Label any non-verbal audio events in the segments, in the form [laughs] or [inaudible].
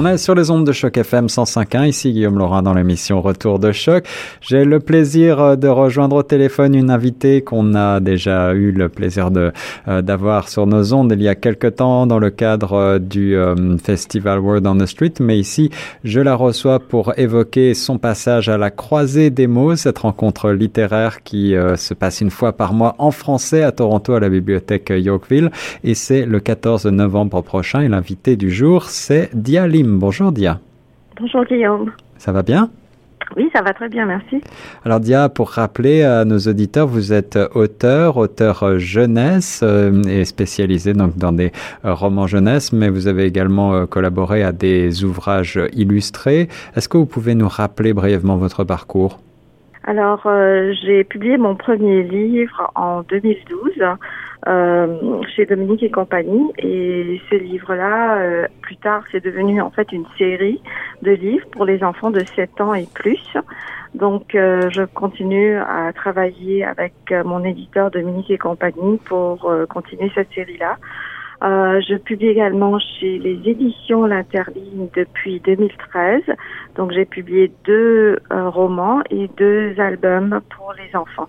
On est sur les ondes de Choc FM 105.1. Ici Guillaume Laurin dans l'émission Retour de Choc. J'ai le plaisir euh, de rejoindre au téléphone une invitée qu'on a déjà eu le plaisir de euh, d'avoir sur nos ondes il y a quelque temps dans le cadre euh, du festival Word on the Street. Mais ici, je la reçois pour évoquer son passage à la croisée des mots, cette rencontre littéraire qui se passe une fois par mois en français à Toronto à la bibliothèque Yorkville. Et c'est le 14 novembre prochain. Et l'invité du jour, c'est Bonjour Dia. Bonjour Guillaume. Ça va bien? Oui, ça va très bien, merci. Alors Dia, pour rappeler à nos auditeurs, vous êtes auteur, auteur jeunesse euh, et spécialisé donc dans des euh, romans jeunesse, mais vous avez également euh, collaboré à des ouvrages illustrés. Est-ce que vous pouvez nous rappeler brièvement votre parcours? Alors, j'ai publié mon premier livre en 2012 euh, chez Dominique et compagnie. Et ce livre-là, euh, plus tard, c'est devenu en fait une série de livres pour les enfants de 7 ans et plus. Donc, euh, je continue à travailler avec mon éditeur Dominique et compagnie pour continuer cette série-là. Euh, je publie également chez les éditions L'Interligne depuis 2013. Donc j'ai publié deux romans et deux albums pour les enfants.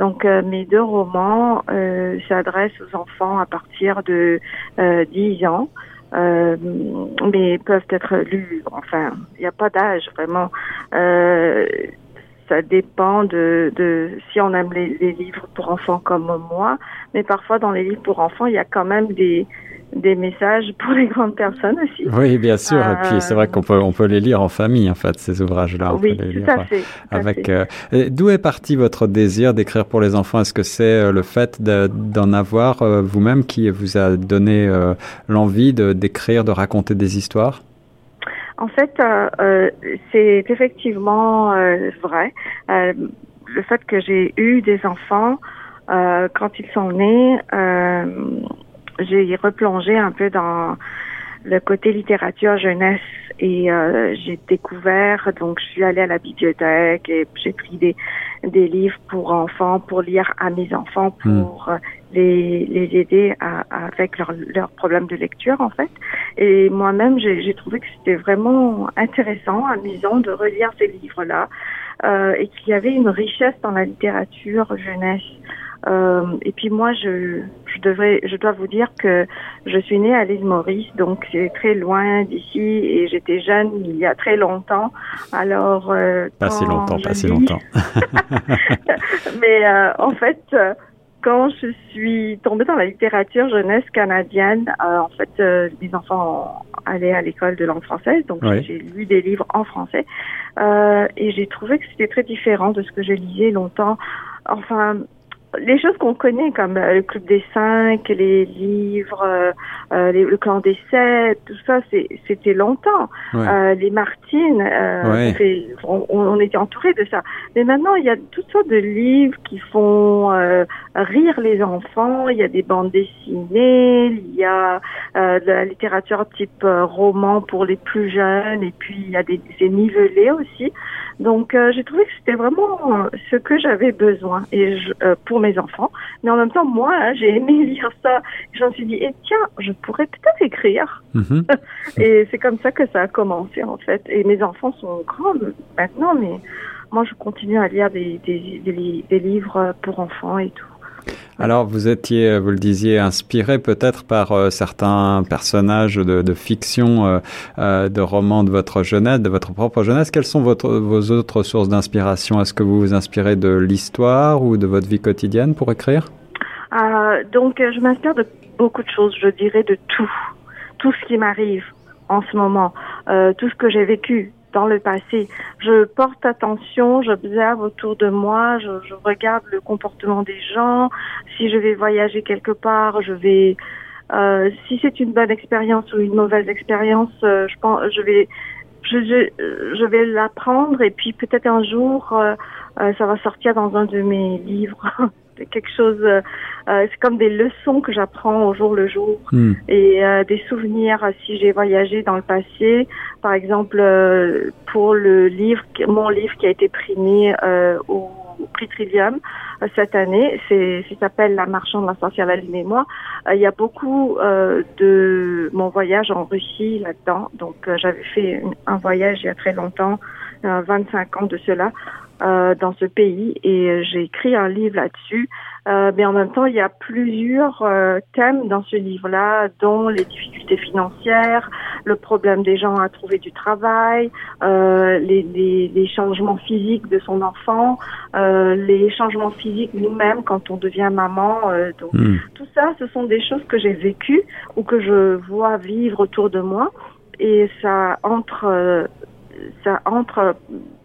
Donc euh, mes deux romans euh, s'adressent aux enfants à partir de euh, 10 ans. Euh, mais peuvent être lus. Enfin, il n'y a pas d'âge vraiment. Ça dépend de, de si on aime les, les, livres pour enfants comme moi. Mais parfois dans les livres pour enfants, il y a quand même des des messages pour les grandes personnes aussi. Oui, bien sûr. Et puis c'est vrai qu'on peut on peut les lire en famille en fait ces ouvrages-là. Oui, tout à fait. avec euh, d'où est parti votre désir d'écrire pour les enfants? Est-ce que c'est euh, le fait d'en avoir euh, vous-même qui vous a donné l'envie de d'écrire, de raconter des histoires? En fait, c'est effectivement vrai. le fait que j'ai eu des enfants quand ils sont nés j'ai replongé un peu dans le côté littérature jeunesse et euh, j'ai découvert donc je suis allée à la bibliothèque et j'ai pris des des livres pour enfants pour lire à mes enfants hmm. pour les les aider à, avec leurs leur problèmes de lecture en fait et moi-même j'ai trouvé que c'était vraiment intéressant amusant de relire ces livres là euh, et qu'il y avait une richesse dans la littérature jeunesse euh, et puis moi, je, je devrais, je dois vous dire que je suis née à l'île Maurice, donc c'est très loin d'ici et j'étais jeune il y a très longtemps. Alors euh, pas si longtemps, pas si longtemps. [laughs] [laughs] Mais euh, en fait, quand je suis tombée dans la littérature jeunesse canadienne, euh, en fait, euh, mes enfants allaient à l'école de langue française, donc j'ai lu des livres en français euh, et j'ai trouvé que c'était très différent de ce que je lisais longtemps. Enfin, les choses qu'on connaît comme euh, le club des cinq, les livres, euh, euh le clan des sept, tout ça, c'était longtemps. Euh, les Martines, on, on, était entouré de ça. Mais maintenant, il y a toutes sortes de livres qui font rire les enfants. Il y a des bandes dessinées, il y a de la littérature type roman pour les plus jeunes, et puis il y a des, des nivelés aussi. Donc euh, j'ai trouvé que c'était vraiment euh, ce que j'avais besoin et je, euh, pour mes enfants. Mais en même temps, moi, hein, j'ai aimé [laughs] lire ça. Je me suis dit, eh, tiens, je pourrais peut-être écrire. Mhm. [laughs] et c'est comme ça que ça a commencé en fait. Et mes enfants sont grands maintenant, mais moi, je continue à lire des, des, des, des livres pour enfants et tout. Alors, vous étiez, vous le disiez, inspiré peut-être par euh, certains personnages de, fiction, euh, euh, de romans de votre jeunesse, de votre propre jeunesse. Quelles sont vos autres sources d'inspiration? Est-ce que vous vous inspirez de l'histoire ou de votre vie quotidienne pour écrire? Donc, je m'inspire de beaucoup de choses, je dirais de tout, tout ce qui m'arrive en ce moment, tout ce que j'ai vécu, dans le passé. Je porte attention, j'observe autour de moi, je, je, regarde le comportement des gens. Si je vais voyager quelque part, je vais. Euh, si c'est une bonne expérience ou une mauvaise expérience, euh, je pense, je vais, je, je, vais l'apprendre et puis peut-être un jour, euh, euh, ça va sortir dans un de mes livres [laughs] quelque chose, euh, c'est comme des leçons que j'apprends au jour le jour hmm. et des souvenirs si j'ai voyagé dans le passé. Par exemple, pour le livre, mon livre qui a été primé au prix Trillium cette année, c'est, ça s'appelle La marchande, la sorcière, la lune et moi. il y a beaucoup de mon voyage en Russie là-dedans. Donc, j'avais fait un voyage il y a très longtemps, 25 ans de cela, euh, dans ce pays et j'ai écrit un livre là-dessus. Euh, mais en même temps, il y a plusieurs euh, thèmes dans ce livre-là, dont les difficultés financières, le problème des gens à trouver du travail, euh, les, les, les, changements physiques de son enfant, euh, les changements physiques nous-mêmes quand on devient maman. donc, hmm. Tout ça, ce sont des choses que j'ai vécues ou que je vois vivre autour de moi et ça entre ça entre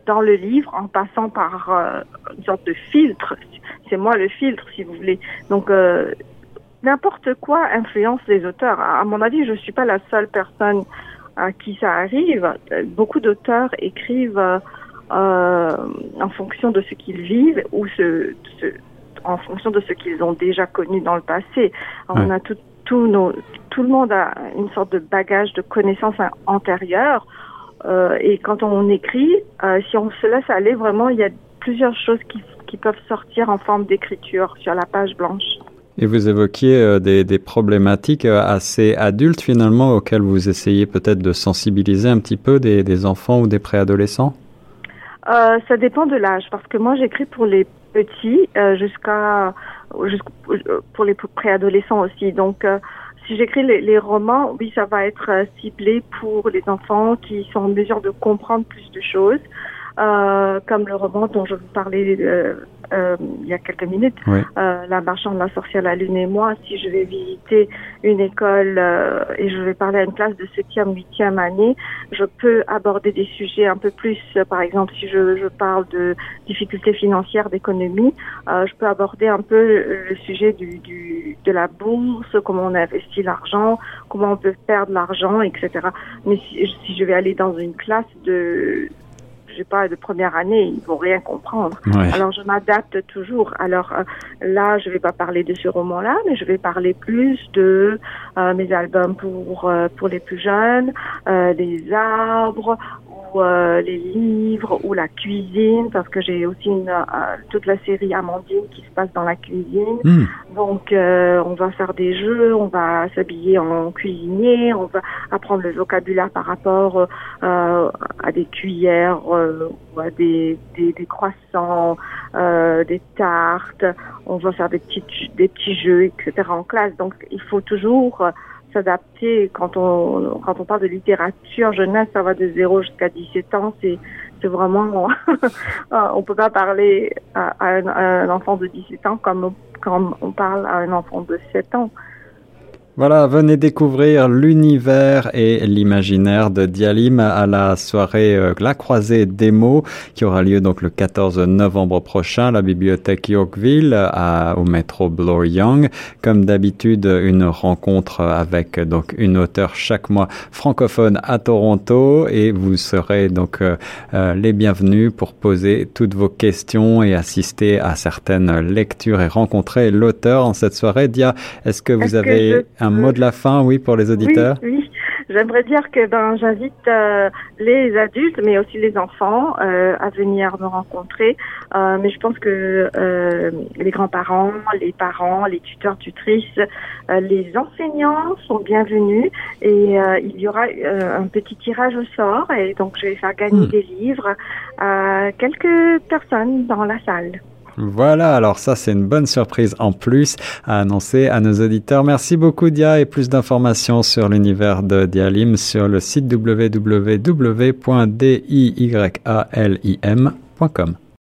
dans le livre en passant par euh, une sorte de filtre. C'est moi le filtre, si vous voulez. Donc, euh, n'importe quoi influence les auteurs. À mon avis, je ne suis pas la seule personne à qui ça arrive. Beaucoup d'auteurs écrivent euh, en fonction de ce qu'ils vivent ou ce, en fonction de ce qu'ils ont déjà connu dans le passé. On a tout, tout, nos, tout le monde a une sorte de bagage de connaissances antérieures euh, et quand on écrit, euh, si on se laisse aller, vraiment, il y a plusieurs choses qui, qui peuvent sortir en forme d'écriture sur la page blanche. Et vous évoquiez euh, des, des, problématiques assez adultes finalement auxquelles vous essayez peut-être de sensibiliser un petit peu des, des enfants ou des préadolescents? Ça dépend de l'âge parce que moi j'écris pour les petits jusqu'à pour les préadolescents aussi. Donc si j'écris les, romans, oui, ça va être euh, ciblé pour les enfants qui sont en mesure de comprendre plus de choses, euh, comme le roman dont je vous parlais euh, euh, il y a quelques minutes, euh, La marchande, la sorcière, la lune et moi, si je vais visiter une école euh, et je vais parler à une classe de 7e, 8e année, je peux aborder des sujets un peu plus, par exemple, si je, je parle de difficultés financières, d'économie, je peux aborder un peu le sujet du, du, de la bourse, comment on investit l'argent, comment on peut perdre l'argent, etc. Mais si, si je vais aller dans une classe de j'ai pas de première année, ils vont rien comprendre. Alors je m'adapte toujours. Alors euh, là, je vais pas parler de ce roman-là, mais je vais parler plus de euh, mes albums pour euh, pour les plus jeunes, des arbres euh, les livres ou la cuisine, parce que j'ai aussi une, euh, toute la série Amandine qui se passe dans la cuisine. Hmm. Donc, euh, on va faire des jeux, on va s'habiller en cuisinier, on va apprendre le vocabulaire par rapport à des cuillères ou à des, des, des croissants, des tartes. On va faire des petits, des petits jeux, etc. en classe. Donc, il faut toujours s'adapter. Quand on, quand on parle de littérature jeunesse, ça va de 0 jusqu'à 17 ans. C'est, c'est vraiment, [laughs] on peut pas parler à, un, à, un, enfant de 17 ans comme, comme on parle à un enfant de 7 ans. Voilà, venez découvrir l'univers et l'imaginaire de Dialim à la soirée euh, La Croisée des mots qui aura lieu donc le 14 novembre prochain à la bibliothèque Yorkville à, au métro Bloor Young. Comme d'habitude, une rencontre avec donc une auteure chaque mois francophone à Toronto et vous serez donc euh, euh, les bienvenus pour poser toutes vos questions et assister à certaines lectures et rencontrer l'auteur en cette soirée. Dia, est-ce que vous avez un mot de la fin, oui, pour les auditeurs Oui, oui. J'aimerais dire que ben, j'invite euh, les adultes, mais aussi les enfants, euh, à venir me rencontrer. Euh, mais je pense que les grands-parents, les parents, les tuteurs, tutrices, les enseignants sont bienvenus. Et il y aura un petit tirage au sort. Et donc, je vais faire gagner hmm. des livres à quelques personnes dans la salle. Voilà, alors ça c'est une bonne surprise en plus à annoncer à nos auditeurs. Merci beaucoup Dia et plus d'informations sur l'univers de Dialim sur le site www.diyalim.com.